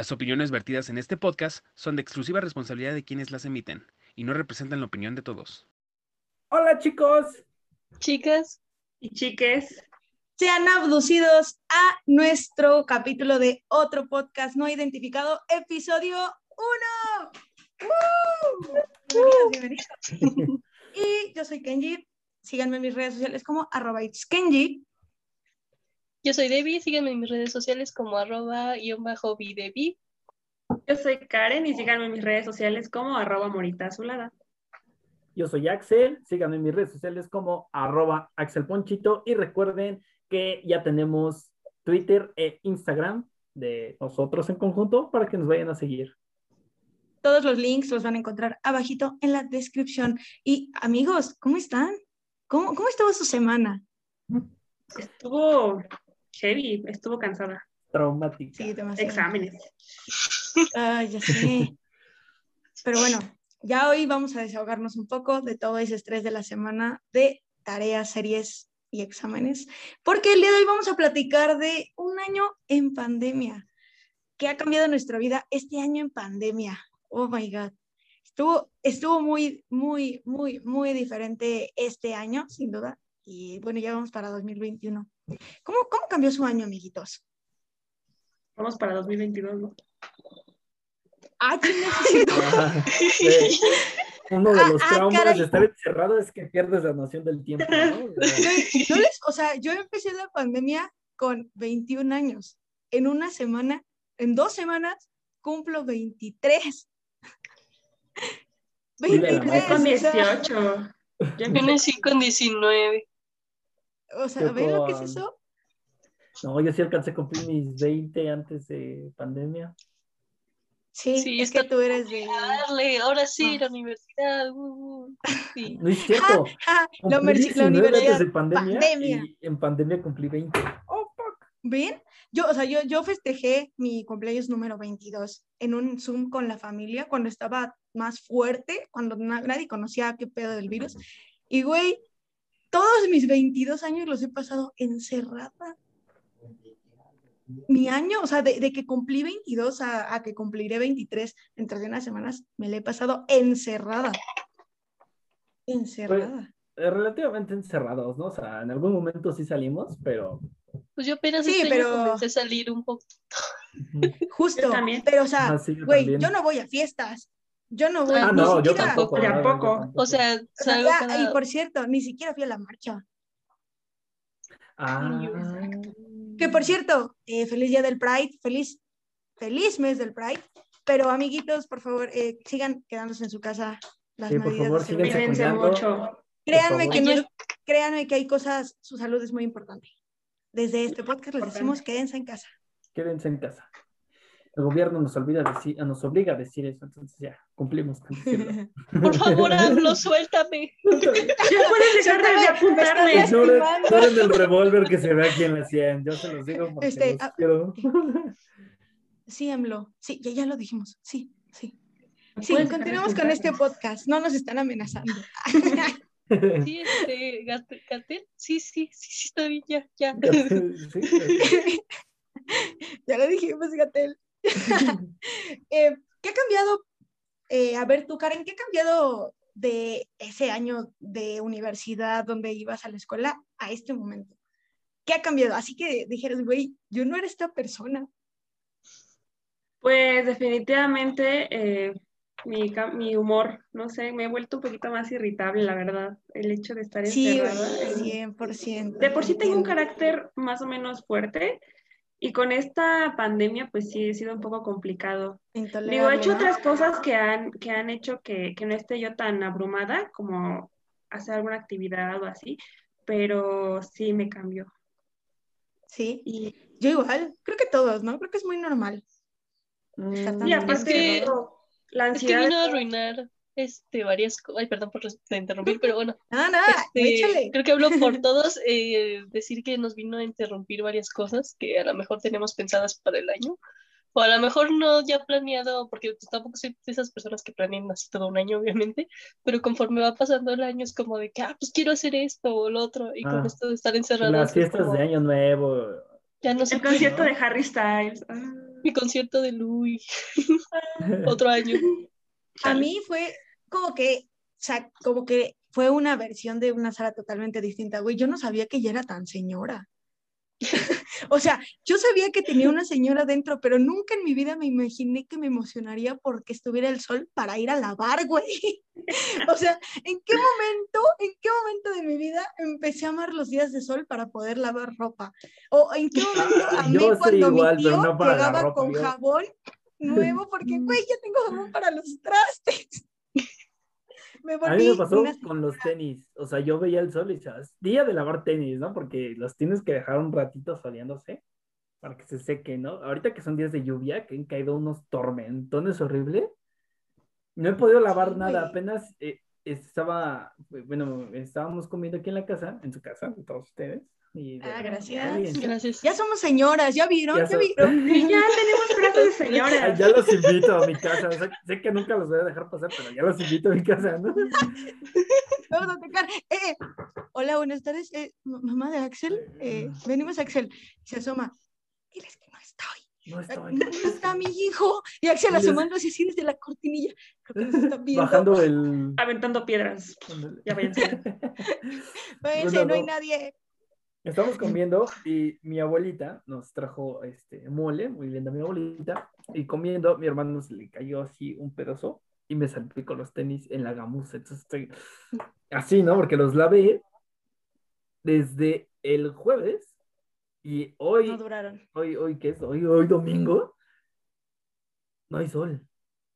Las opiniones vertidas en este podcast son de exclusiva responsabilidad de quienes las emiten y no representan la opinión de todos. Hola chicos. Chicas y chiques. Sean abducidos a nuestro capítulo de otro podcast no identificado, episodio 1. Bienvenidos, bienvenidos. y yo soy Kenji. Síganme en mis redes sociales como arroba Kenji. Yo soy Debbie, síganme en mis redes sociales como arroba guion bajo Debbie. Yo soy Karen y síganme en mis redes sociales como arroba morita azulada. Yo soy Axel, síganme en mis redes sociales como arroba Axel Ponchito y recuerden que ya tenemos Twitter e Instagram de nosotros en conjunto para que nos vayan a seguir. Todos los links los van a encontrar abajito en la descripción. Y amigos, ¿cómo están? ¿Cómo, cómo estuvo su semana? Estuvo heavy, estuvo cansada. Traumática. Sí, demasiado. Exámenes. Ay, ya sé. Pero bueno, ya hoy vamos a desahogarnos un poco de todo ese estrés de la semana de tareas, series y exámenes, porque el día de hoy vamos a platicar de un año en pandemia. ¿Qué ha cambiado nuestra vida este año en pandemia? Oh my God. Estuvo, estuvo muy, muy, muy, muy diferente este año, sin duda. Y bueno, ya vamos para 2021. ¿Cómo, cómo cambió su año, amiguitos? Vamos para 2022, ¿no? Ah, sí. Uno de Ah, los ah, traumas caray. de estar encerrado es que pierdes la noción del tiempo, ¿no? Yo, yo les- o sea, yo empecé la pandemia con 21 años. En una semana, en dos semanas, cumplo 23. Dile la 23, Con o sea, 18. Yo Yo empecé- nací con 19. O sea, ¿ven lo que es eso? No, yo sí alcancé a cumplir mis 20 antes de pandemia. Sí, Sí, es que tú eres de... Darle, ahora sí, Ah. la universidad. uh, uh, sí. No es cierto. Ah, la, universi- la 19 universidad. antes de pandemia, pandemia. y en pandemia cumplí 20. Oh, fuck. ¿Ven? Yo, o sea, yo, yo festejé mi cumpleaños número 22 en un Zoom con la familia cuando estaba más fuerte, cuando na- nadie conocía qué pedo del virus. Y, güey, todos mis 22 años los he pasado encerrada. Mi año, o sea, de, de que cumplí 22 a, a que cumpliré 23 dentro de unas semanas, me la he pasado encerrada. Encerrada. Eh, Relativamente encerrados, ¿no? O sea, en algún momento sí salimos, pero. Pues yo apenas Sí, este pero- comencé a salir un poco. Justo. Yo también. Pero, o sea, Ah, sí, yo güey, yo no voy a fiestas. Yo no voy Ah, ni no, siquiera- tampoco. Yo no, yo tampoco. tampoco. O sea, O sea, salgo cada... y por cierto, ni siquiera fui a la marcha. Ah, Que por cierto, eh, feliz día del Pride, feliz, feliz mes del Pride. Pero amiguitos, por favor, eh, sigan quedándose en su casa. Las Sí, por medidas favor, cuidando. mucho. Créanme que no es- créanme que hay cosas, su salud es muy importante. Desde este podcast les decimos quédense en casa. quédense en casa. El gobierno nos, olvida decir, nos obliga a decir eso, entonces ya, cumplimos con decirlo. Por favor, hablo, suéltame. Ya puedes dejar de Suéltame, apuntarme. ignoren el revólver que se ve aquí en la 100, yo se los digo porque Este, los ah, quiero. Sí, AMLO. Sí, ya, ya lo dijimos. Sí, sí. Sí, continuemos con este podcast. No nos están amenazando. Sí, este, Gat- Gatel. Sí, sí, sí, sí, está bien, ya, ya. Sí, ya lo dijimos, Gatel. Eh, ¿Qué ha cambiado? Eh, a ver, tú, Karen, ¿qué ha cambiado de ese año de universidad donde ibas a la escuela a este momento? ¿Qué ha cambiado? Así que dijeras, güey, yo no era esta persona. Pues definitivamente eh, mi, mi humor, no sé, me he vuelto un poquito más irritable, la verdad. El hecho de estar Sí, encerrada. en- 100%. De por sí tengo un carácter más o menos fuerte y con esta pandemia pues sí ha sido un poco complicado. Digo, Intolerable, he hecho ¿no? otras cosas que han, que han hecho que, que no esté yo tan abrumada como hacer alguna actividad o así, pero sí me cambió. Sí, Y, yo igual. Creo que todos, ¿no? Creo que es muy normal. Tan y aparte que- digo, la Es que ansiedad... vino a arruinar este, varias cosas. Ay, perdón por interrumpir, pero bueno. Nada, nada, Este, creo que hablo por todos, eh, decir que nos vino a interrumpir varias cosas que a lo mejor tenemos pensadas para el año, o a lo mejor no ya planeado, porque pues, tampoco soy de esas personas que planean así todo un año, obviamente, pero conforme va pasando el año es como de que, ah, pues quiero hacer esto o lo otro, y con Ah, esto de estar encerrados, Las es fiestas como, de Año Nuevo. ya no sé El qué, concierto ¿no? de Harry Styles. ah. Mi concierto de Louis. Otro año. A mí fue como que, o sea, como que fue una versión de una Sara totalmente distinta, güey. Yo no sabía que ella era tan señora. o sea, yo sabía que tenía una señora dentro, pero nunca en mi vida me imaginé que me emocionaría porque estuviera el sol para ir a lavar, güey. o sea, ¿en qué momento, en qué momento de mi vida empecé a amar los días de sol para poder lavar ropa? O en qué momento Yo soy cuando igual, mi tío no llegaba ropa, con yo- jabón nuevo porque, güey, ya tengo jabón para los trastes. Me A mí me pasó una con los tenis. O sea, yo veía el sol y decía, es día de lavar tenis, ¿no? Porque los tienes que dejar un ratito soleándose para que se seque, ¿no? Ahorita que son días de lluvia, que han caído unos tormentones horribles, no he podido lavar Sí, nada. güey. Apenas eh, estaba, bueno, estábamos comiendo aquí en la casa, en su casa, todos ustedes. Y Ah, gracias. Gracias. Ya somos señoras, ¿ya vieron? Ya ¿Ya, vieron? Y ya tenemos frases de señora. Ya los invito a mi casa. O sea, sé que nunca los voy a dejar pasar, pero ya los invito a mi casa, ¿no? Vamos a tocar. Eh, eh. Hola, buenas tardes. Eh, ma- mamá de Axel. eh, venimos a Axel. Se asoma. Diles que no estoy. No estoy. No está mi hijo. Y Axel asomándose así desde la cortinilla. Creo que nos está viendo. Bajando el. Aventando piedras. Ya váyanse. Váyanse, Bueno, no hay no. nadie. Estamos comiendo y mi abuelita nos trajo este mole, muy linda mi abuelita, y comiendo, mi hermano se le cayó así un pedazo y me salpicó los tenis en la gamuza. Entonces estoy así, ¿no? Porque los lavé desde el jueves y hoy, No duraron. hoy, hoy, ¿qué es? Hoy, hoy domingo, no hay sol.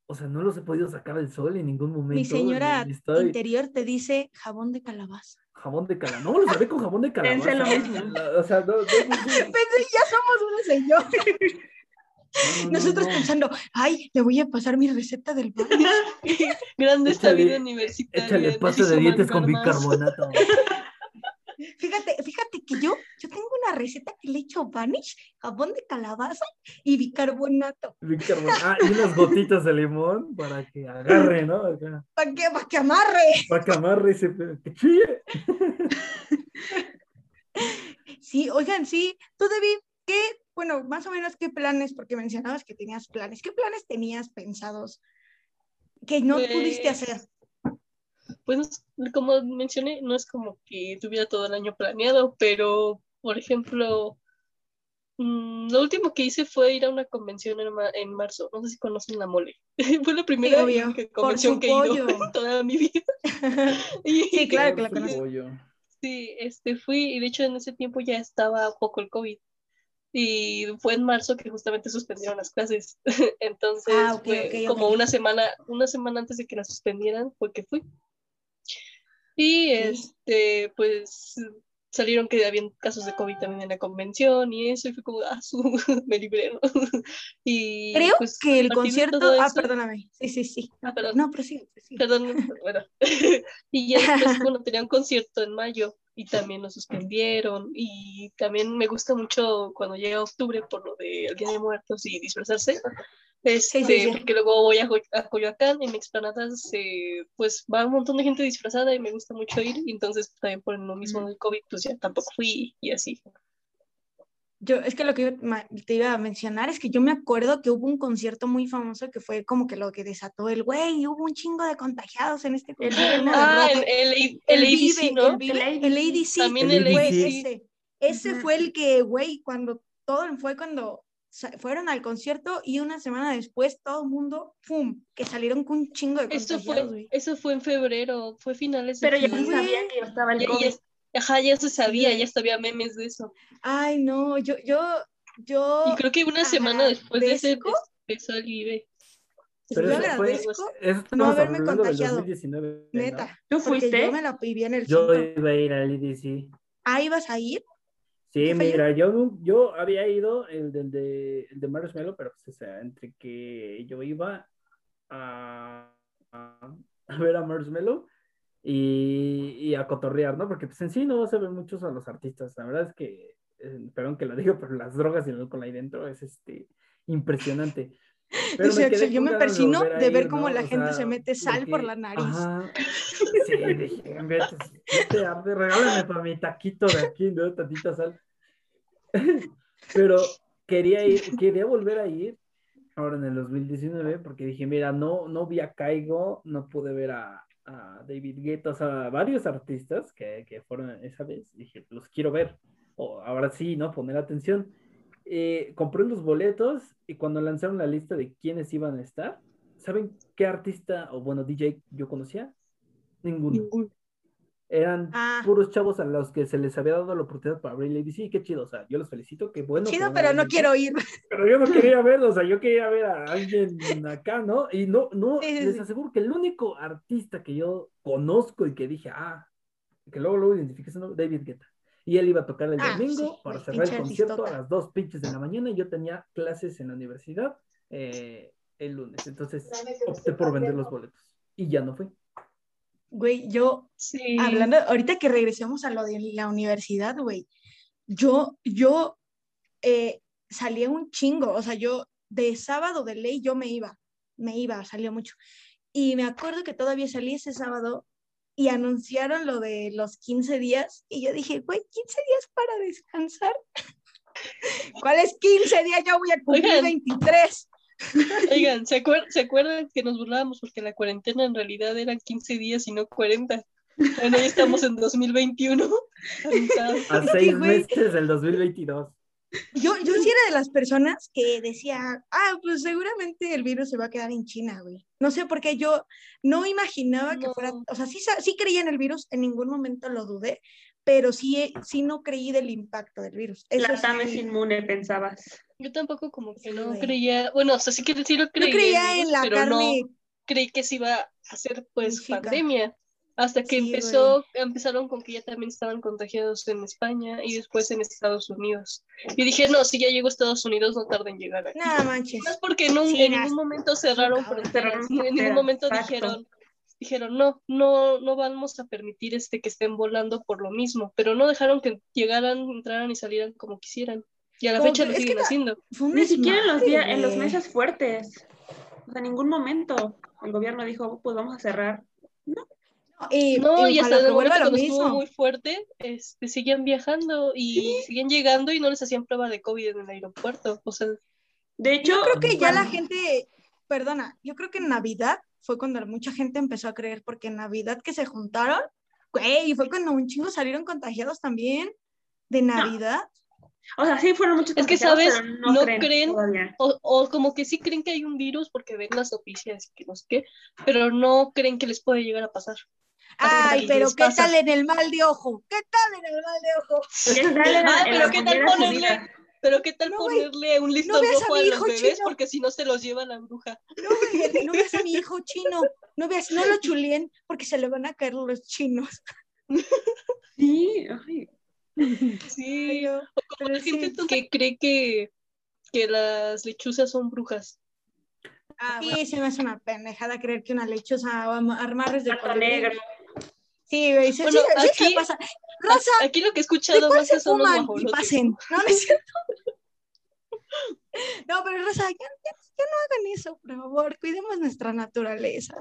O sea, no los he podido sacar del sol en ningún momento. Mi señora estoy- interior te dice jabón de calabaza. Jabón de calabaza. No, los lavé con jabón de calabaza. Pensé lo mismo. O sea, no, no, no, no. Pensé, ya somos una señora. No, no, Nosotros no. pensando, ay, le voy a pasar mi receta del baño. Grande esta vida universitaria. Échale pasta de dientes con bicarbonato. Fíjate, fíjate que yo, yo tengo una receta que le echo vanish, jabón de calabaza y bicarbonato. Bicarbonato. Ah, y unas gotitas de limón para que agarre, ¿no? Acá, ¿Para qué? Para que amarre. para que amarre ese pe- que chille. Sí, oigan, sí, tú Debbie, ¿qué, bueno, más o menos qué planes, porque mencionabas que tenías planes, ¿qué planes tenías pensados que no Pues, pudiste hacer? Pues como mencioné, no es como que tuviera todo el año planeado, pero por ejemplo, mm, lo último que hice fue ir a una convención en, ma- en marzo. No sé si conocen la mole. Fue la primera obvio, convención que he ido toda mi vida. Y- Sí, claro que la conozco. Sí, este fui, y de hecho en ese tiempo ya estaba un poco el COVID. Y fue en marzo que justamente suspendieron las clases. Entonces, Ah, fue como una semana, una semana antes de que las suspendieran, fue que fui. Y este, pues salieron que habían casos de COVID también en la convención y eso, y fue como, ah, su, me libré, ¿no? Y Creo pues, que el de concierto, ah, eso- perdóname, sí, sí, sí. Ah, perdón. No, prosigue, prosigue. Perdón, bueno. y ya después, bueno, tenía un concierto en mayo y también lo suspendieron. Y también me gusta mucho cuando llega octubre por lo del Día de Muertos y disfrazarse. Este, sí, sí. porque luego voy a, a Coyoacán, en mi explanada se- pues va un montón de gente disfrazada y me gusta mucho ir. Y entonces también por lo mismo del COVID, pues ya tampoco fui y así. Yo, es que lo que te iba a mencionar es que yo me acuerdo que hubo un concierto muy famoso que fue como que lo que desató el güey, hubo un chingo de contagiados en este concierto. Ah, rock. el, el, el, ADC, Vive, ¿no? el El el ADC. También el ADC. ese. Ese Ujú. fue el que, güey, cuando todo fue cuando fueron al concierto y una semana después todo el mundo, ¡pum! Que salieron con un chingo de Eso fue, eso fue en febrero, fue finales de Pero ya se sabía que estaba el Ya- COVID. ya- ajá, ya se sabía, Sí. ya sabía memes de eso. Ay, no, yo, yo, yo. Y creo que una semana después de ese agradezco- empezó el IBE. Pero yo eso fue- agradezco Eso no haberme contagiado. 2019, ¿no? Neta. ¿Tú fuiste? yo me la viví en el Yo cinco. iba a ir al IDC. Ah, ¿ibas a ir? Sí, ¿Qué fue mira, yo, yo había ido el, del de, el de Marshmallow, pero pues, o sea, entre que yo iba a, a, a ver a Marshmallow y, y a cotorrear, ¿no? Porque pues en sí no a ver muchos a los artistas. La verdad es que, eh, perdón que lo diga, pero las drogas y el alcohol ahí dentro es este impresionante. Pero Dice me quedé Axel, yo me persino de ver ir, cómo ¿no? la O gente sea, se mete sal por la nariz. Ajá. Sí, dije, vete, vete, regálame para mi taquito de aquí, ¿no? Tantita sal. Pero quería ir, quería volver a ir ahora en el 2019 porque dije, mira, no, no vi a Caigo, no pude ver a, a David Guetta, o sea, varios artistas que, que fueron esa vez, dije, los quiero ver, o ahora sí, ¿no? Poner atención. Eh, compré los boletos y cuando lanzaron la lista de quiénes iban a estar, ¿saben qué artista o bueno, DJ yo conocía? Ninguno. Ninguno. Eran Ah. puros chavos a los que se les había dado la oportunidad para abrir y sí, qué chido, o sea, yo los felicito, qué bueno. Chido, pero no quiero ir. Pero yo no quería verlo, o sea, yo quería ver a alguien acá, ¿no? Y no, no, Sí, sí, les sí. aseguro que el único artista que yo conozco y que dije, ah, que luego lo identifiqué, es David Guetta. Y él iba a tocar el Ah, domingo sí, para cerrar el concierto a las dos pinches de la mañana y yo tenía clases en la universidad eh, el lunes. Entonces opté por vender los boletos y ya no fue. Güey, yo, Sí. hablando, ahorita que regresemos a lo de la universidad, güey, yo, yo eh, salía un chingo, o sea, yo de sábado de ley yo me iba, me iba, salía mucho. Y me acuerdo que todavía salí ese sábado y anunciaron lo de los 15 días y yo dije, güey, 15 días para descansar. ¿Cuáles 15 días? Yo voy a cumplir Oigan. 23. Oigan, ¿se, acuer- ¿se acuerdan que nos burlábamos porque la cuarentena en realidad eran 15 días y no 40? Bueno, ya estamos en 2021. a. A seis meses del 2022. Yo, yo sí era de las personas que decía, ah, pues seguramente el virus se va a quedar en China, güey. No sé por qué yo no imaginaba que fuera, o sea, sí, sí creía en el virus, en ningún momento lo dudé, pero sí, sí no creí del impacto del virus. Eso La TAM es inmune, pensabas. Yo tampoco como que no creía, bueno, o sea, sí que sí lo Yo creía, creía en la pero carne. no creí que se iba a hacer pues Chica. pandemia. Hasta que Sí, empezó, empezaron con que ya también estaban contagiados en España y después en Estados Unidos. Y dije, no, si ya llegó a Estados Unidos, no tarden en llegar aquí. Nada manches. Más porque no, Sí, en ningún momento cerraron fronteras, Cerraron en ningún momento exacto. dijeron, dijeron, no, no, no vamos a permitir este que estén volando por lo mismo, pero no dejaron que llegaran, entraran y salieran como quisieran. Y a la Como fecha que- lo siguen haciendo. Ni siquiera en los, días, en los meses fuertes. O sea, en ningún momento el gobierno dijo, pues vamos a cerrar. Y, No, y hasta ojalá el que vuelva momento lo cuando estuvo mismo. muy fuerte, este, seguían viajando y seguían llegando y no les hacían prueba de COVID en el aeropuerto. O sea, De hecho, Yo creo que ya la gente, perdona, yo creo que en Navidad fue cuando mucha gente empezó a creer, porque en Navidad que se juntaron, güey, fue cuando un chingo salieron contagiados también de Navidad. O sea, sí fueron muchos Es que, ¿sabes? pero no, No creen, creen- o, o como que sí creen que hay un virus porque ven las noticias y que no sé qué, pero no creen que les puede llegar a pasar. Ay, pero ¿qué pasa. tal en el mal de ojo? ¿Qué tal en el mal de ojo? ¿Qué tal en la- Ah, en pero ¿qué tal ponerle, pero qué tal No, ponerle un listón a rojo a, los bebés chino. porque si no se los lleva la bruja? No, no veas a mi hijo chino, no veas, no lo chulien porque se le van a caer los chinos. Sí, ay, Sí, o como la gente sí. que cree que, que las lechuzas son brujas. Ah, sí, se me hace una pendejada creer que una lechosa o armarres de colibrí. negro. Sí, güey, se, Bueno, sí, sí pasa. Rosa, Aquí lo que he ¿De escuchado más se son los? Y pasen. No, no es cierto. No, pero Rosa, ya, ya- ya no hagan eso, por favor. Cuidemos nuestra naturaleza.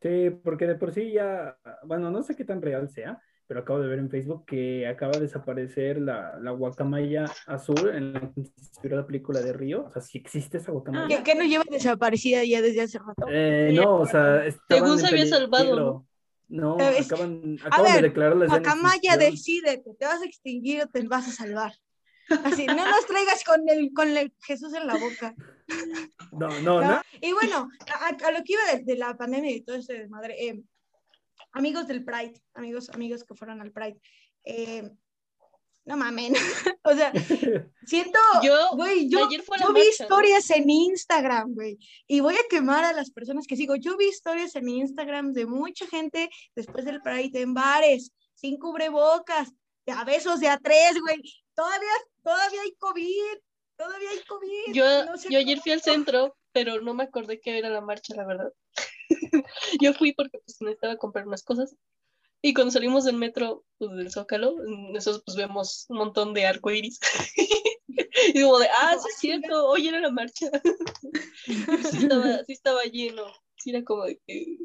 Sí, porque de por sí ya, bueno, no sé qué tan real sea, pero acabo de ver en Facebook que acaba de desaparecer la, la guacamaya azul en la que inspiró la película de Río. O sea, si existe esa guacamaya. Que, que no lleva desaparecida ya desde hace rato. Eh, no, o sea, Según se había salvado, No, ¿Sabes? acaban, acaban ver, de declararla ya en Guacamaya, extinción. decídete, ¿te vas a extinguir o te vas a salvar? Así, no nos traigas con el, con el Jesús en la boca. No, no, ¿no? no. Y bueno, a, a- a lo que iba de, de la pandemia y todo ese desmadre, eh, amigos del Pride, amigos, amigos que fueron al Pride, eh, no mamen, o sea, siento, Yo, güey, yo, ayer fue la yo vi historias en Instagram, güey, y voy a quemar a las personas que sigo, yo vi historias en Instagram de mucha gente después del Pride en bares, sin cubrebocas, de a besos de a tres, güey, todavía, todavía hay COVID, todavía hay COVID. yo, no sé yo ayer fui al centro, pero no me acordé que era la marcha, la verdad. yo fui porque pues, necesitaba comprar unas cosas. Y cuando salimos del metro, pues, del Zócalo, nosotros pues vemos un montón de arcoíris. y como de, ah, sí es cierto, hoy era la marcha. sí, estaba, sí estaba lleno. Sí era como de que,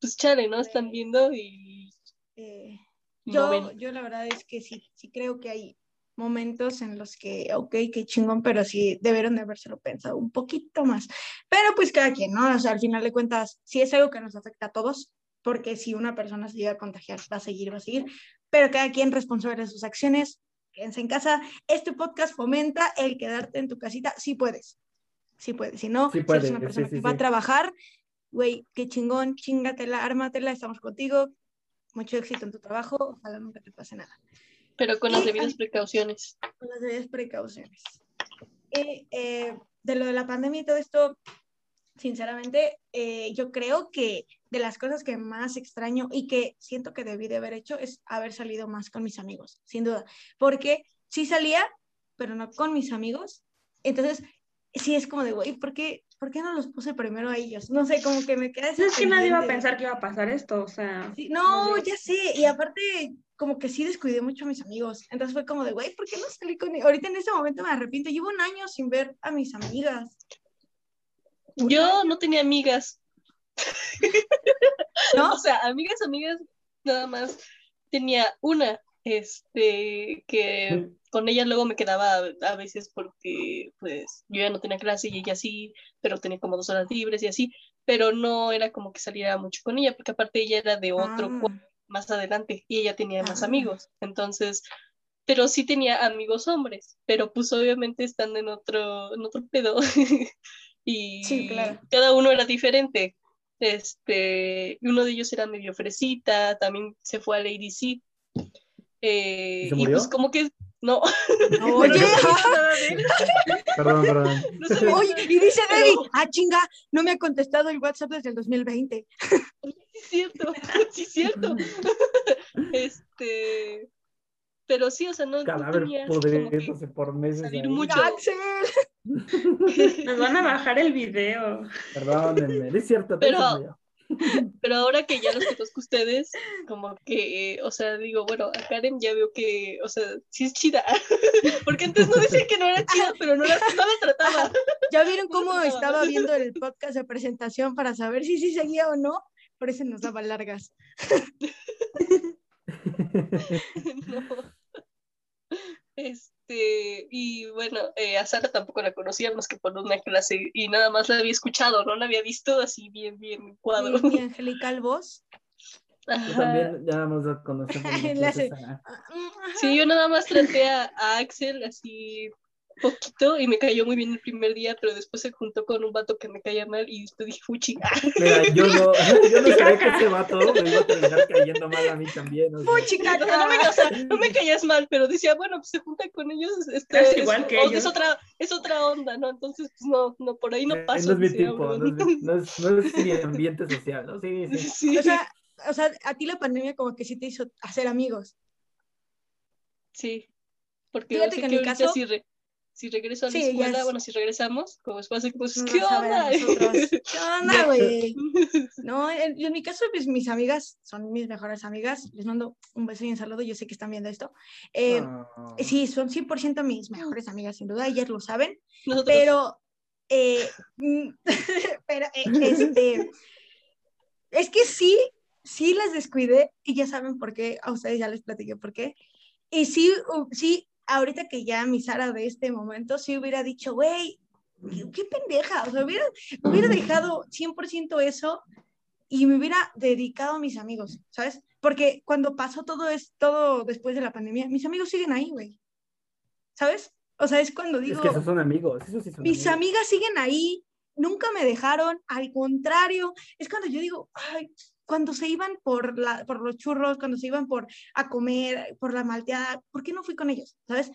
pues chale, ¿no? Están viendo y Eh, no yo, ven. yo la verdad es que sí, sí creo que hay momentos en los que, ok, qué chingón, pero sí debieron de habérselo pensado un poquito más. Pero pues cada quien, ¿no? O sea, al final de cuentas, sí es algo que nos afecta a todos, porque si una persona se llega a contagiar, va a seguir, va a seguir, pero cada quien responsable de sus acciones, quédense en casa. Este podcast fomenta el quedarte en tu casita, si puedes, sí puedes, si no, Sí si eres una sí, persona sí, que va a sí. trabajar, güey, qué chingón, chingatela, ármatela, estamos contigo, mucho éxito en tu trabajo, ojalá nunca te pase nada Pero con las debidas precauciones. con las debidas precauciones. Y eh, de lo de la pandemia y todo esto, sinceramente, eh, yo creo que de las cosas que más extraño y que siento que debí de haber hecho es haber salido más con mis amigos, sin duda. Porque sí salía, pero no con mis amigos. Entonces, sí es como de, güey, ¿por qué, ¿por qué no los puse primero a ellos? No sé, como que me queda ese No es que nadie iba a pensar que iba a pasar esto, o sea. Sí, no, ya sé, y aparte como que sí descuidé mucho a mis amigos, entonces fue como de, güey, ¿por qué no salí con ellos? Ahorita en este momento me arrepiento, llevo un año sin ver a mis amigas. Yo no tenía amigas. ¿no? O sea, amigas, amigas, nada más. Tenía una, este, que con ella luego me quedaba a veces porque, pues, yo ya no tenía clase y ella sí, pero tenía como dos horas libres y así, pero no era como que saliera mucho con ella, porque aparte ella era de otro Ah, más adelante y ella tenía más Ah. amigos, entonces, pero sí tenía amigos hombres, pero pues obviamente están en otro, en otro pedo y Sí, claro. cada uno era diferente. Este, y uno de ellos era medio fresita, también se fue a Lady C. Eh, ¿Y se y murió? pues como que no, Oye, de él, Perdón, perdón. no oye, y dice Debbie, ah, chinga, no me ha contestado el WhatsApp desde el 2020. Sí, es cierto, sí, es cierto. Este, pero sí, o sea, no, no Cadáver tenía que pudriéndose por meses. salir ahí. mucho. Axel. Nos van a bajar el video. Perdónenme, es cierto. Pero- no. Pero ahora que ya los conozco ustedes, como que, eh, o sea, digo, bueno, a Karen ya veo que, o sea, sí es chida. Porque antes no decía que no era chida, pero no la, no la trataba. ¿Ya vieron cómo No. estaba viendo el podcast de presentación para saber si sí seguía o no? Por eso nos daba largas. No. Este, y bueno, eh, a Sara tampoco la conocía más que por una clase y nada más la había escuchado, no la había visto así bien, bien en cuadro. Mi, mi angelical voz. Yo también ya nos conocemos. Le hace- entonces, ah, Sí, yo nada más traté a, a Axel así poquito y me cayó muy bien el primer día, pero después se juntó con un vato que me caía mal y después dije, fuchi. Mira, yo no, yo no sabía que ese vato me iba a terminar cayendo mal a mí también. o sea. No me, o sea, no me caías mal, pero decía, bueno, pues se junta con ellos, este, Es es, igual que o- ellos. es otra, es otra onda, ¿no? Entonces, pues no, no, por ahí no Eh, paso. no es mi decía, tipo, no es, mi- no es- no es mi ambiente social, ¿no? Sí, sí. Sí, O sea, o sea, a ti la pandemia como que sí te hizo hacer amigos. sí, porque Fíjate que en mi caso- si, re- si regreso a la Sí, ya escuela, es- bueno, si regresamos, como después de pues, ¿qué onda? ¿Qué onda, güey? No, en, en mi caso, pues mis amigas son mis mejores amigas. Les mando un beso y un saludo. Yo sé que están viendo esto. Eh, No. Sí, son 100% mis mejores amigas, sin duda. Ellas lo saben. Nosotros, Pero, eh, pero, eh, este, es que sí, sí las descuidé y ya saben por qué. A ustedes ya les platiqué por qué. Y sí, sí, ahorita que ya mi Sara de este momento, sí hubiera dicho, güey, qué, qué pendeja. O sea, hubiera, hubiera dejado 100% eso y me hubiera dedicado a mis amigos, ¿sabes? Porque cuando pasó todo es todo después de la pandemia, mis amigos siguen ahí, güey. ¿Sabes? O sea, es cuando digo, Es que esos son amigos, esos sí son mis amigos. amigas siguen ahí, nunca me dejaron, al contrario, es cuando yo digo, ay, cuando se iban por, la, por los churros, cuando se iban por a comer, por la malteada, ¿por qué no fui con ellos? ¿Sabes?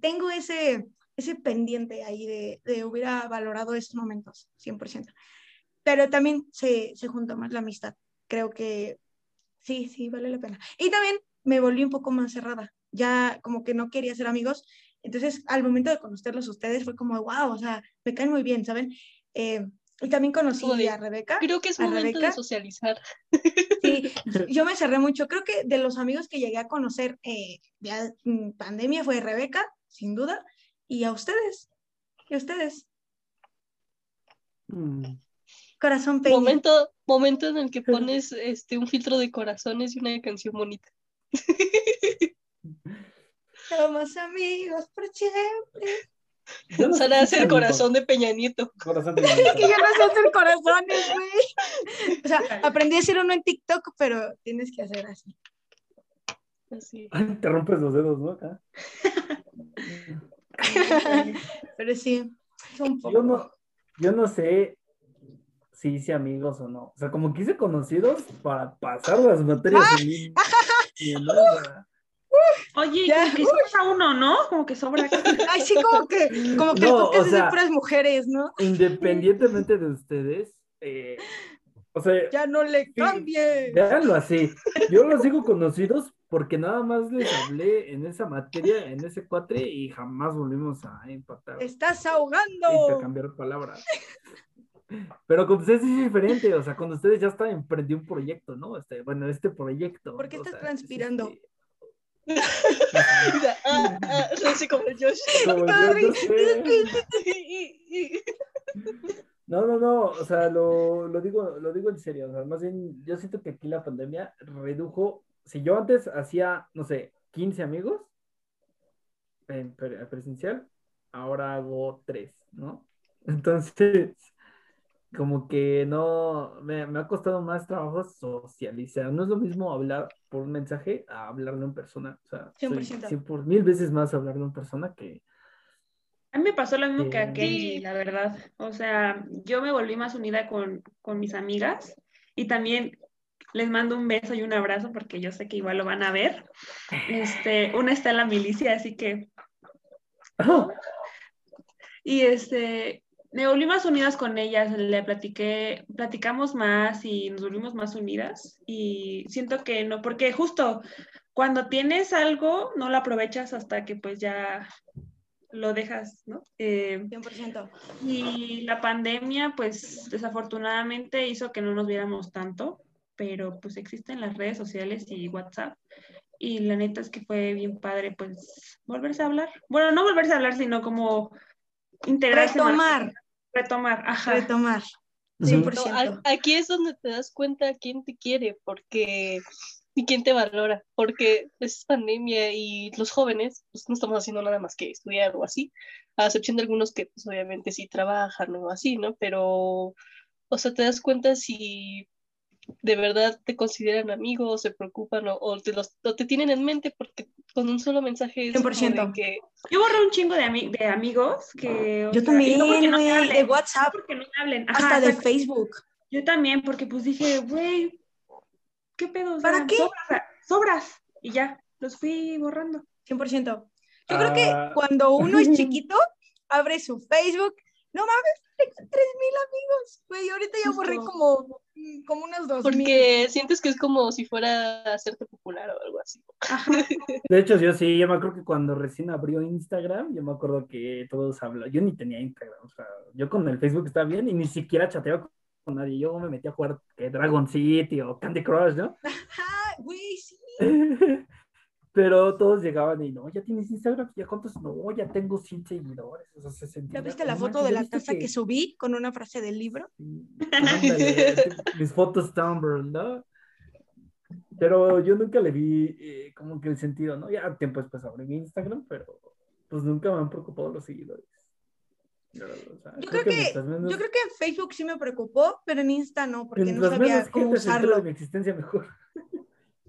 Tengo ese, ese pendiente ahí de, de hubiera valorado esos momentos, 100%. Pero también se, se juntó más la amistad. Creo que sí, sí, vale la pena. Y también me volví un poco más cerrada. Ya como que no quería ser amigos. Entonces, al momento de conocerlos ustedes, fue como, wow, o sea, me caen muy bien, ¿saben? Eh, y también conocí a Rebeca. creo que es ¿A momento Rebeca? de socializar. Sí, yo me cerré mucho. Creo que de los amigos que llegué a conocer eh, ya en pandemia fue Rebeca, sin duda, y a ustedes. Y a ustedes. Mm. Corazón Peña. Momento, momento en el que pones este un filtro de corazones y una canción bonita. Somos amigos por siempre. Yo no Sara hace el corazón de Peña Nieto. Corazón de Que Nieto. yo no sé hacer corazones, güey. O sea, aprendí a hacer uno en TikTok, pero tienes que hacer así. Así. Ay, te rompes los dedos, ¿no? Acá. Pero sí, es un poco. Yo no, yo no sé si hice amigos o no. O sea, como que hice conocidos para pasar las materias en línea. Y no, o Oye, Ya, como que sobra uno, ¿no? Como que sobra. Ay, sí, como que, como que No, el podcast o es de sea- puras mujeres, ¿no? independientemente de ustedes, eh, o sea, Ya no le cambie. véanlo así. Yo los digo conocidos porque nada más les hablé en esa materia, en ese cuatre, y jamás volvimos a empatar. Estás ahogando. intercambiar palabras. Pero con ustedes es diferente, o sea, con ustedes ya está emprendí un proyecto, ¿no? Este, bueno, este proyecto. ¿Por qué estás sea, transpirando? Mira, ah, ah, así como Josh. como yo no. No, no, no, o sea, lo, lo digo, lo digo en serio, o sea, más bien, yo siento que aquí la pandemia redujo, si yo antes hacía, no sé, 15 amigos en pre- presencial, ahora hago 3, ¿no? Entonces, como que no, me, me ha costado más trabajo socializar, no es lo mismo hablar por un mensaje a hablarlo en persona, o sea, soy 100%. 100 por mil veces más hablarlo en persona que... A mí me pasó lo mismo que a Sí. Kenji, la verdad. O sea, yo me volví más unida con, con mis amigas y también les mando un beso y un abrazo porque yo sé que igual lo van a ver. Este, una está en la milicia, así que Y este, me volví más unidas con ellas, le platiqué, platicamos más y nos volvimos más unidas. Y siento que no, porque justo cuando tienes algo, no lo aprovechas hasta que pues ya lo dejas, ¿no? Eh, 100%. y la pandemia, pues desafortunadamente hizo que no nos viéramos tanto, pero pues existen las redes sociales y WhatsApp. Y la neta es que fue bien padre, pues, volverse a hablar. Bueno, no volverse a hablar, sino como integrarse más. Retomar, ajá. retomar. Ujú. 100%. No, a- aquí es donde te das cuenta quién te quiere, porque y quién te valora, porque es pandemia y los jóvenes pues, no estamos haciendo nada más que estudiar o así, a excepción de algunos que pues obviamente sí trabajan o así, ¿no? Pero, o sea, te das cuenta si de verdad te consideran amigos, se preocupan o, o te, los, o te tienen en mente, porque con un solo mensaje es como de 100%. que Yo borré un chingo de, ami- de amigos que... Yo no porque también, no me güey, hablen, de no WhatsApp, porque no me hablen. Ajá, hasta de. Facebook. Yo también, porque pues dije, güey, ¿qué pedo? O ¿Para qué? Sobras, sobras. Y ya, los fui borrando. 100%. Yo creo que Ah. cuando uno es chiquito, abre su Facebook. No mames, tengo 3 mil amigos. Güey, ahorita ya borré como, como unos 2 mil. porque sientes que es como si fuera a hacerte popular o algo así. Ajá. De hecho, yo sí, yo me acuerdo que cuando recién abrió Instagram, yo me acuerdo que todos hablaban, yo ni tenía Instagram, o sea, yo con el Facebook estaba bien y ni siquiera chateaba con nadie, yo me metí a jugar que Dragon City o Candy Crush, ¿no? Ah, güey, sí. Pero todos llegaban y no, ya tienes Instagram, ya cuántos, no, ya tengo 100 seguidores, o sea, 60. ¿Ya viste la foto de la taza que subí con una frase del libro? Ándale, mis fotos Tumblr, ¿no? Pero yo nunca le vi eh, como que el sentido, ¿no? Ya tiempo después abrí mi Instagram, pero pues nunca me han preocupado los seguidores. O sea, Yo creo que, menos- yo creo que en Facebook sí me preocupó, pero en Insta no, porque no mientras sabía menos cómo se entere de usarlo. mi existencia, mejor.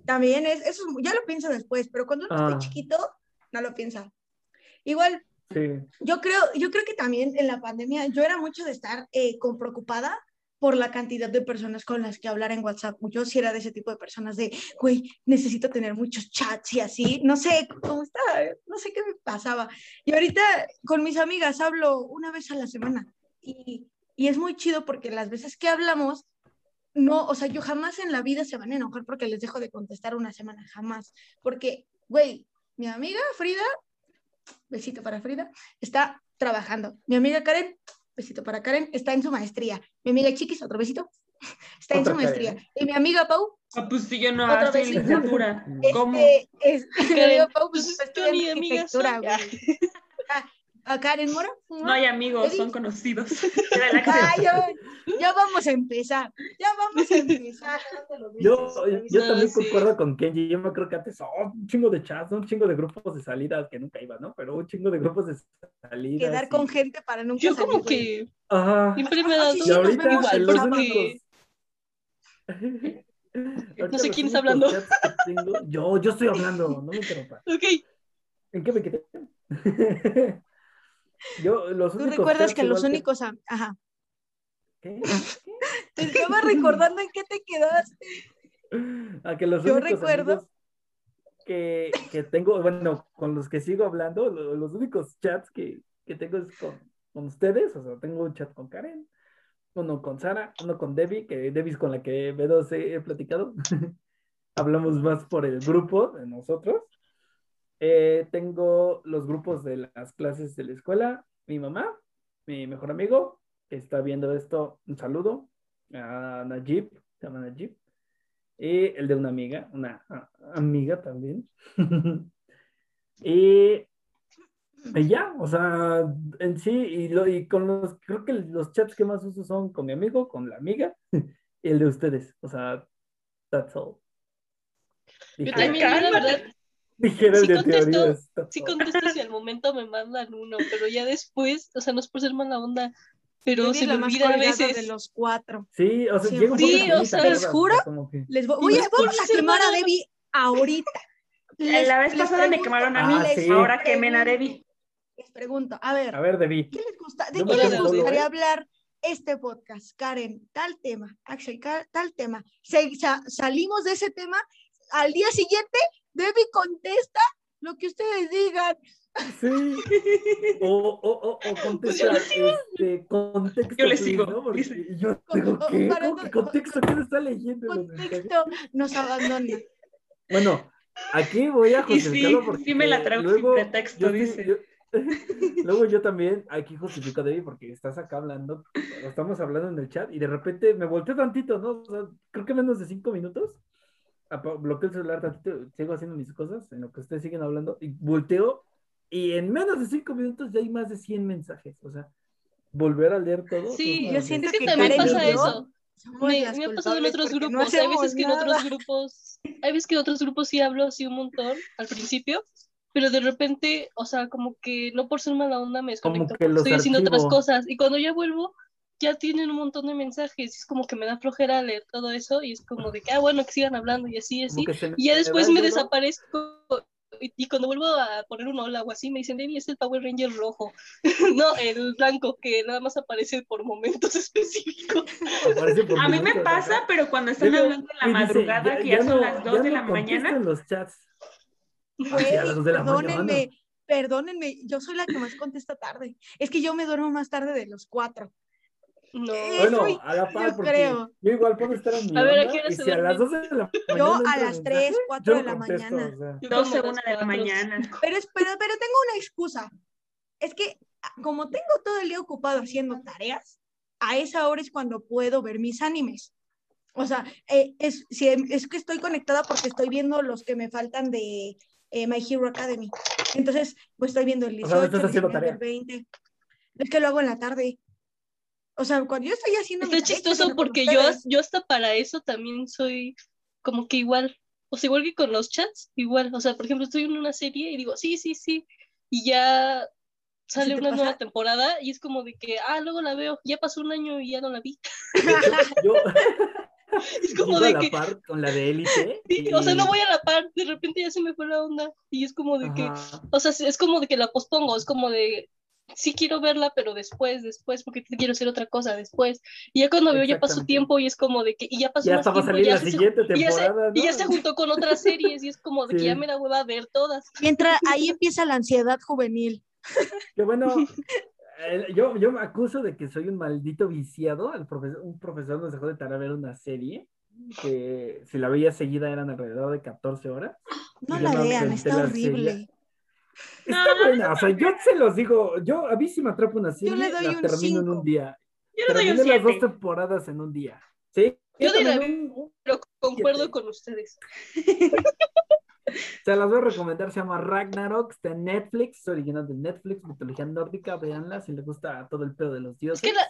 También es, eso es- ya lo pienso después, pero cuando uno Ah. está chiquito, no lo piensa. Igual, Sí. yo creo, yo creo que también en la pandemia yo era mucho de estar eh, con preocupada por la cantidad de personas con las que hablar en WhatsApp. Yo sí era de ese tipo de personas de, güey, necesito tener muchos chats y así. No sé cómo está, no sé qué me pasaba. Y ahorita con mis amigas hablo una vez a la semana. Y, y es muy chido porque las veces que hablamos, no, o sea, yo jamás en la vida se van a enojar porque les dejo de contestar una semana, jamás. Porque, güey, mi amiga Frida, besito para Frida, está trabajando. Mi amiga Karen, besito para Karen, está en su maestría. Mi amiga Chiquis, otro besito, está en su maestría. Karen. Y mi amiga Pau, Ah, pues sí, yo no licenciatura. ¿Cómo? este, es, mi amiga Pau, pues pues, tu estudiando amiga, amiga, arquitectura, soy- güey. ¿A Karen Mora? No hay amigos, son conocidos. Ya, ya vamos a empezar. Ya vamos a empezar. Yo, yo también sí. concuerdo con Kenji. Yo me creo que antes oh, un chingo de chats, un chingo de grupos de salidas que nunca iba, ¿no? Pero un chingo de grupos de salidas. Quedar y- con gente para nunca Yo salir, como que Ajá. siempre me ha dado sí, Y sí, ahorita vemos igual, los porque únicos. No sé quién está hablando. Yo, yo estoy hablando, no me interrumpa. Ok, ¿En qué me quedé? Yo, los Tú recuerdas que los únicos. am- Ajá. ¿Qué? Te estaba recordando en qué te quedaste. A que los Yo únicos recuerdo- que, que tengo, bueno, con los que sigo hablando, lo- los únicos chats que, que tengo es con, con ustedes, o sea, tengo un chat con Karen, uno con Sara, uno con Debbie, que Debbie es con la que B2 he, he platicado. Hablamos más por el grupo de nosotros. Eh, tengo los grupos de las clases de la escuela, mi mamá, mi mejor amigo, que está viendo esto, un saludo, a Najib, se llama Najib, y el de una amiga, una a- amiga también. y, y ya, o sea, en sí, y, lo, y con los, creo que los chats que más uso son con mi amigo, con la amiga, y el de ustedes, o sea, that's all. yo también, la verdad, dijera el sí de contesto, sí contesto si al momento me mandan uno, pero ya después, o sea, no es por ser mala onda, pero se me olvida a veces. de los cuatro. Sí, o sea, Sí, llega un sí, o sea, les juro, que- Les voy, por vamos a quemar a. Debbie ahorita. Les- La vez pasada me quemaron a Ah, mí, sí. ahora quemen a Debbie. Les pregunto, a ver, A ver, Debbie. ¿qué les gusta? ¿De qué les gustaría ¿eh? hablar este podcast? Karen, tal tema, Axel, tal tema. Se- sa- salimos de ese tema, al día siguiente, Debbie contesta lo que ustedes digan. Sí. O, o, o, o contesta, este, contexto. Yo le sigo, ¿no? Porque yo digo, ¿qué? ¿Cómo que contexto? ¿Qué se está leyendo? Contexto nos abandona. Bueno, aquí voy a Y sí, justificarlo porque sí me la traigo sin luego pretexto, yo dice. yo- luego yo también aquí justifico a Debbie porque estás acá hablando, estamos hablando en el chat y de repente me volteé tantito, ¿no? O sea, creo que menos de cinco minutos. Bloqueo el celular tantito, sigo haciendo mis cosas en lo que ustedes siguen hablando y volteo y en menos de cinco minutos ya hay más de 100 mensajes, o sea, volver a leer todo. Sí, yo siento Es que que también Karen pasa eso. Me, me ha pasado en otros porque no grupos. hay veces que en otros grupos, hay veces que en otros grupos sí hablo así un montón al principio, pero de repente, o sea, como que no por ser mala onda me desconecto, que porque los estoy haciendo otras cosas. Y cuando ya vuelvo, ya tienen un montón de mensajes. y es como que me da flojera leer todo eso y es como de que, ah, bueno, que sigan hablando y así, como así. Y ya después me desaparezco. Y, y cuando vuelvo a poner un hola o así, me dicen, Debbie, es el Power Ranger rojo. no, el blanco, que nada más aparece por momentos específicos. Por A mí me pasa, pero cuando están hablando en la y dice, madrugada, que ya, son no- las 2 de no la mañana. en los chats. Güey, Sí, a las dos de la perdónenme, mañana. perdónenme, yo soy la que más contesta tarde. Es que yo me duermo más tarde de los cuatro. No. Bueno, soy- a la par, yo porque creo. yo igual puedo estar en mi A ver, ¿a onda, qué hora y se si a las duermen? 12 de la mañana Yo a las mensaje, 3, 4 yo de la contesto, mañana. o sea. Yo como 12, a las 1 de la mañana. Pero, pero, pero tengo una excusa. Es que ah, como tengo todo el día ocupado haciendo tareas, a esa hora es cuando puedo ver mis animes. O sea, eh, es, si, es que estoy conectada porque estoy viendo los que me faltan de eh, My Hero Academy. Entonces, pues estoy viendo el O sea, no 18, estás haciendo 19, el 20. Es que lo hago en la tarde. O sea, cuando yo estoy haciendo Está chistoso porque yo, yo hasta para eso también soy como que igual. O sea, igual que con los chats, igual. O sea, por ejemplo, estoy en una serie y digo, sí, sí, sí. Y ya sale una nueva temporada y es como de que, ah, luego la veo. Ya pasó un año y ya no la vi. Yo Es como iba a de la que, par con la de élite. sí, o sea, no voy a la par. De repente ya se me fue la onda. Y es como de que, o sea, es como de que la pospongo. Es como de, sí quiero verla, pero después, después, porque quiero hacer otra cosa después. Y ya cuando veo ya pasó tiempo y es como de que, y ya pasó Ya más tiempo. salir ya la se- siguiente y ya, se, temporada, y ya ¿no? se juntó con otras series y es como de que ya me da hueva ver todas. Y entra, ahí empieza la ansiedad juvenil. Que bueno, eh, yo, yo me acuso de que soy un maldito viciado. El profesor, un profesor nos dejó de tarea ver una serie que si la veía seguida eran alrededor de 14 horas. No la no vean, está horrible. serie. Está buena, o sea, yo se los digo, yo a mí si me atrapa una serie, le doy la un termino en un día. Yo le doy un las dos 7. temporadas en un día. Sí. Yo de la- también un- Pero concuerdo Siete. con ustedes. Se las voy a recomendar, se llama Ragnarok, está en Netflix, es original de Netflix, mitología nórdica, véanla si les gusta todo el pedo de los Es dioses. que la,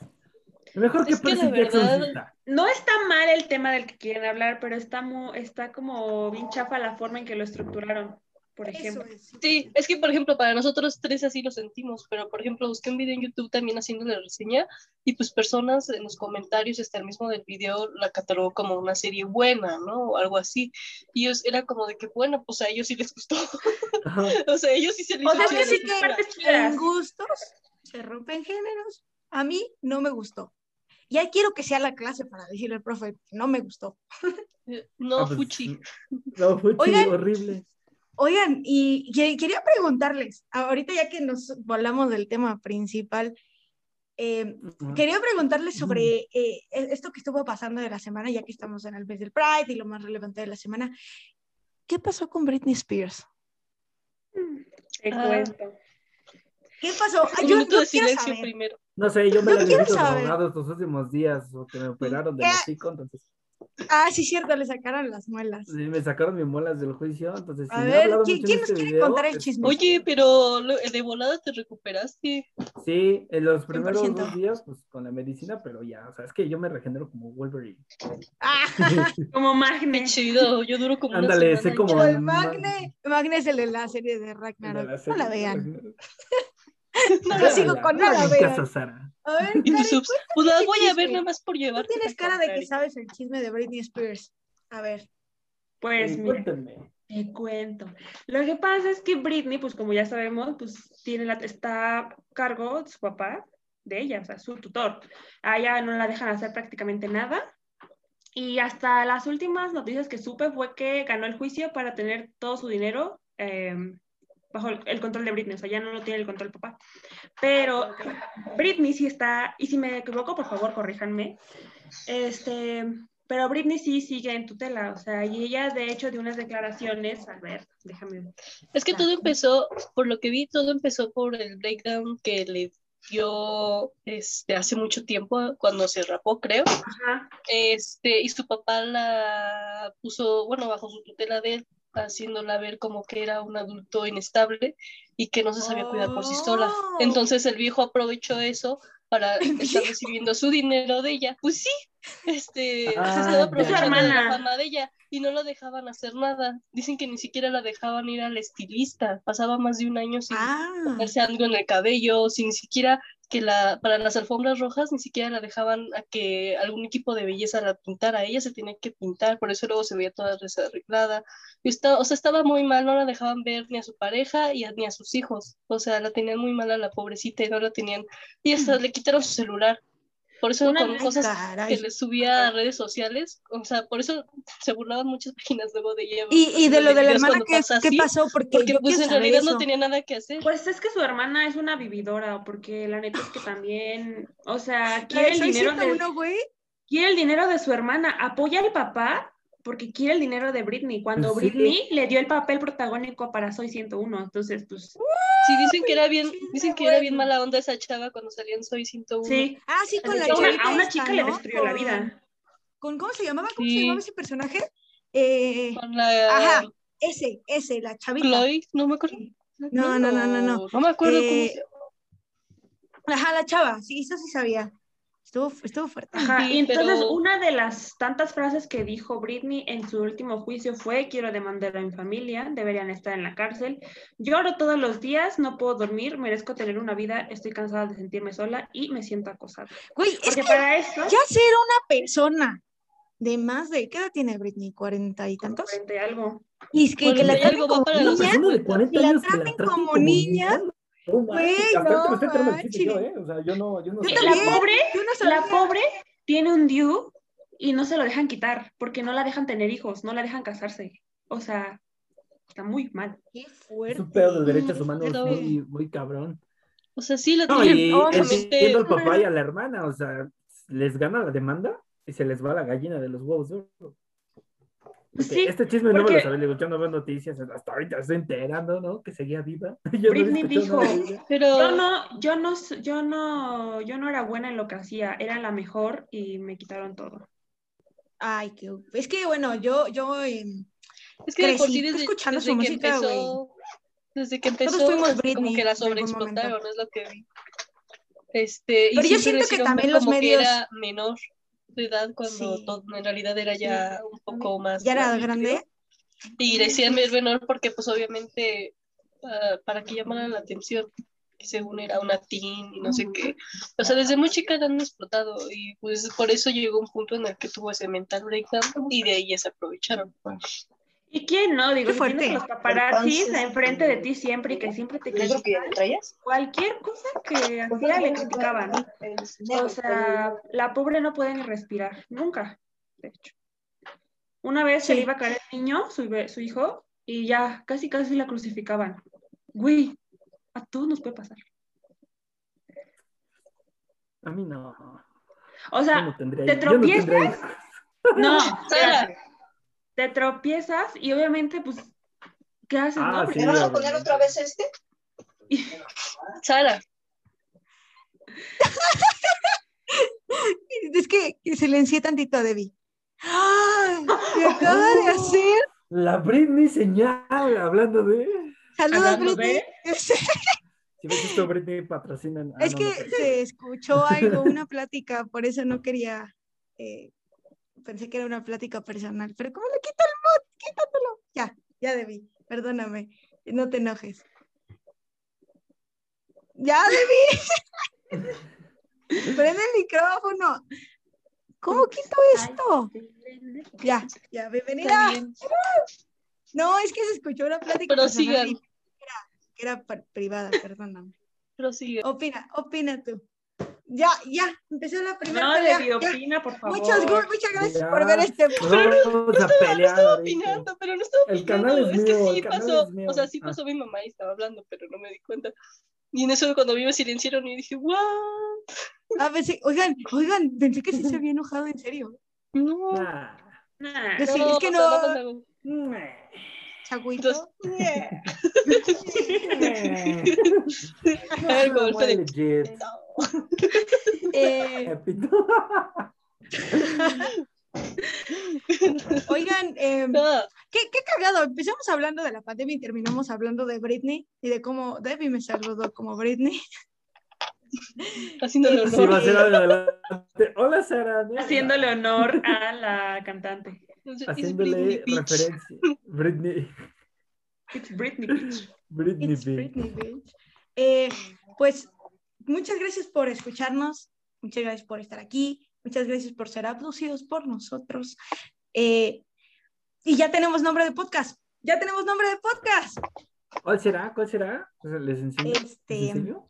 Mejor que es que la verdad-. No está mal el tema del que quieren hablar, pero está, mu- está como bien chafa la forma en que lo estructuraron, por Eso ejemplo. es. Sí, es que por ejemplo, para nosotros tres así lo sentimos, pero por ejemplo, busqué un video en YouTube también haciendo la reseña y pues personas en los comentarios, hasta el mismo del video, la catalogó como una serie buena, ¿no? O algo así. Y ellos era como de que, bueno, pues a ellos sí les gustó. O sea, ellos sí se les O sea, que sí que en gustos se rompen géneros. A mí no me gustó. Y ahí quiero que sea la clase para decirle al profe, no me gustó. No, Ah, pues, Fuchi. No, Fuchi, Oigan. horrible. Oigan, y que- quería preguntarles, ahorita ya que nos volamos del tema principal, eh, quería preguntarles sobre eh, esto que estuvo pasando de la semana, ya que estamos en el mes del Pride y lo más relevante de la semana. ¿Qué pasó con Britney Spears? Te Ah. cuento. ¿Qué pasó? Ah, Un yo, minuto yo de quiero silencio saber. primero. No sé, yo me Yo la he visto estos últimos días, porque me operaron ¿Qué? hocico, entonces Ah, sí, cierto, le sacaron las muelas. sí, me sacaron mis muelas del juicio, entonces A si ver, ¿quién, nos este quiere video, contar el chisme? Oye, pero de volada te recuperaste. Sí, en los primeros 100%. dos días, pues con la medicina, pero ya, o sea, es que yo me regenero como Wolverine. Ah, Como Magne. chido, yo duro como Ándale, sé como- el Ma- Magne. Magne es el de la serie de De Ragnarok. la No la de vean. No lo sigo con nada, Sara. A ver, Karen. Pues las voy a ver nada más por tú llevarte. tienes la cara de que sabes el chisme de Britney Spears. A ver. Pues mira, te cuento. Lo que pasa es que Britney, pues como ya sabemos, pues tiene la, está a cargo de su papá, de ella, o sea, su tutor. A ella no la dejan hacer prácticamente nada. Y hasta las últimas noticias que supe fue que ganó el juicio para tener todo su dinero eh, bajo el, control de Britney, o sea, ya no lo tiene el control papá. Pero Britney sí está, y si me equivoco, por favor, corríjanme. Este, pero Britney sí sigue en tutela, o sea, y ella de hecho de unas declaraciones, a ver, déjame. Es que todo empezó, por lo que vi, todo empezó por el breakdown que le dio este, hace mucho tiempo, cuando se rapó, creo. Ajá. Este, y su papá la puso, bueno, bajo su tutela de él, haciéndola ver como que era un adulto inestable y que no se sabía cuidar por sí sola. Oh. Entonces el viejo aprovechó eso para ¿El estar recibiendo su dinero de ella. Pues sí, este, se Ah, estaba aprovechando de la fama de ella y no la dejaban hacer nada. Dicen que ni siquiera la dejaban ir al estilista. Pasaba más de un año sin Ah, ponerse algo en el cabello, sin ni siquiera que la, para las alfombras rojas ni siquiera la dejaban a que algún equipo de belleza la pintara, ella se tenía que pintar, por eso luego se veía toda desarreglada. Y estaba, o sea, estaba muy mal, no la dejaban ver ni a su pareja y a- ni a sus hijos, o sea, la tenían muy mal a la pobrecita y no la tenían, y hasta le quitaron su celular. Por eso Una con cosas caray. que le subía a redes sociales, o sea, por eso se burlaban muchas páginas luego de ella. y, y de lo de la hermana, cuando ¿qué, pasa qué así, pasó? Porque, Porque yo pues en realidad eso. no tenía nada que hacer. Pues es que su hermana es una vividora, porque la neta es que también, o sea, quiere el dinero de, 101, güey. quiere el dinero de su hermana, apoya al papá porque quiere el dinero de Britney, cuando sí. Britney le dio el papel protagónico para Soy 101, entonces pues Sí, dicen que era bien, dicen que era bien mala onda esa chava cuando salía en Soy 101. sí, Ah, sí, con la a una, chavita a una esta, chica le ¿no? destruyó la vida. Con, ¿Cómo se llamaba? ¿Cómo se llamaba ese personaje? Eh, Con la Ajá, ese, ese, la chavita. Chloe, no me acuerdo. No, no, no, no, no. No me acuerdo Eh, cómo se Ajá, la chava, sí, eso sí sabía. Estuvo, estuvo fuerte. Ajá, Sí, y entonces pero- una de las tantas frases que dijo Britney en su último juicio fue, quiero demandar a mi familia, deberían estar en la cárcel, lloro todos los días, no puedo dormir, merezco tener una vida, estoy cansada de sentirme sola y me siento acosada. Güey, es Porque que para eso, ya ser una persona de más de, ¿qué edad tiene Britney? ¿Cuarenta y tantos? 40 y algo. Y es que, que la traten como niña. 40 la traten como niña. No Güey, no yo. ¿eh? O sea, yo no, yo no Yo también. La pobre, Yo no sabía. la pobre tiene un due y no se lo dejan quitar porque no la dejan tener hijos, no la dejan casarse. O sea, está muy mal. Qué Es fuerte. un pedo de derechos humanos Pero- muy, muy cabrón. O sea, sí la No, tienen y obviamente- entiendo al papá y a la hermana, o sea, les gana la demanda y se les va la gallina de los huevos. de oro. Sí, este chisme no me lo sabía, le digo, yo no veo noticias, hasta ahorita estoy enterando, ¿no? Que seguía viva. Yo Britney dijo. Pero Yo no, yo no, yo no, yo no era buena en lo que hacía, era la mejor y me quitaron todo. Ay, qué... Es que, bueno, yo, yo, em, Es que crecí desde, escuchando desde su que música, empezó, desde que empezó, fuimos así Britney como que la sobreexplotaron, es lo que vi. Este, y Pero yo siento que también los medios- que era menor edad cuando Sí. todo- en realidad era ya un poco más ¿Ya era grande? Y decían ver menor porque pues obviamente ah, para que llamaran la atención, que según era una teen y no sé qué. O sea, desde muy chica la han explotado y pues por eso llegó un punto en el que tuvo ese mental breakdown y de ahí ya se aprovecharon. ¿Y quién no? Digo, si tienes los paparazzis enfrente de ti siempre y que siempre te ¿Es lo que critican, traías? cualquier cosa que hacía le criticaban. O sea, la pobre no puede ni respirar, nunca, de hecho. Una vez se le iba a caer el niño, su, su hijo, y ya casi casi la crucificaban. Güey, a todos nos puede pasar. A mí no. O sea, no ¿te no tropiezas? no, espérate. Te tropiezas y obviamente, pues, ¿qué haces? Ah, no? Sí, ¿Me vas a poner otra vez este? Sara, Es que silencié tantito a Debbie. ¡Ay! ¿Qué acaba de hacer? La Britney señal, hablando de. Saludos, Hablando Britney. Si ves esto, Britney patrocinan. Ah, Es no, que no se escuchó algo, una plática, por eso no quería. eh, pensé que era una plática personal, pero ¿cómo le quito el mod? Quítatelo. Ya, ya debí. Perdóname. No te enojes. Ya debí. Prende el micrófono. ¿Cómo quito esto? Ya, ya, bienvenida. bien. No, es que se escuchó una plática Pero personal sigan. era, que era privada, perdóname. Prosigue. Opina, opina tú. Ya, ya, empezó la primera No, pelea. opina, por favor. Muchas, muchas gracias Ya. por ver este. Vamos a pelear. Estaba ahorita. opinando, pero no estaba El opinando. canal es es que sí el canal pasó. es mío. O sea, sí Ah. pasó mi mamá y estaba hablando, pero no me di cuenta. Y en eso cuando vi me silenciaron y dije, ¿what? A ver, sí, oigan, oigan, pensé que sí se había enojado en serio. No. Nah. No, es que no. Chagüito. Entonces, No A ver, Eh, Épico. oigan, eh, ah, qué, qué cagado. Empezamos hablando de la pandemia y terminamos hablando de Britney y de cómo Debbie me saludó como Britney. haciéndolo Sí, va a honor. adelante. Hola, Sara. ¿no? Haciéndole honor a la cantante. Haciéndole Britney, referencia. Britney. It's Britney, bitch. Britney. It's. Britney, bitch. Eh, pues muchas gracias por escucharnos, muchas gracias por estar aquí, muchas gracias por ser abducidos por nosotros. Eh, y ya tenemos nombre de podcast, ya tenemos nombre de podcast. ¿Cuál será? ¿Cuál será? ¿Les enseño? Este, ¿Les enseño?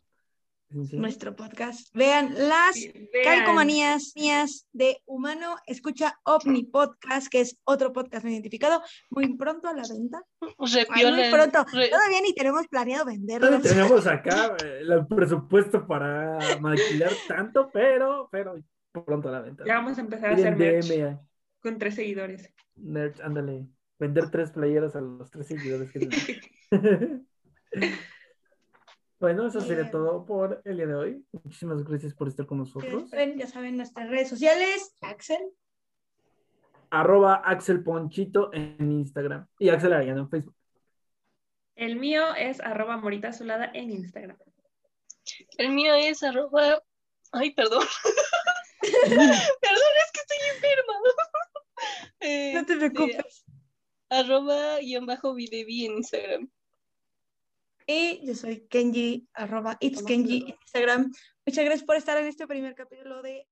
Nuestro podcast. Vean las Vean. calcomanías mías de Humano Escucha OVNI Podcast, que es otro podcast no identificado, muy pronto a la venta. Ay, muy pronto. re- Todavía ni tenemos planeado venderlo. No tenemos acá eh, el presupuesto para maquilar tanto, pero, pero pronto a la venta. Ya vamos a empezar a hacer merch DM, con tres seguidores. merch, ándale. Vender tres playeras a los tres seguidores que tenemos. Bueno, eso sería Bien. todo por el día de hoy. Muchísimas gracias por estar con Ya nosotros. saben, ya saben nuestras redes sociales. Axel. Arroba Axel Ponchito en Instagram y Axel Arellano en Facebook. El mío es arroba morita azulada en Instagram. El mío es arroba. Ay, perdón. perdón, es que estoy enferma. Eh, No te preocupes. arroba guion bajo videvi en Instagram. Y yo soy Kenji, arroba it's Kenji en Instagram. Muchas gracias por estar en este primer capítulo de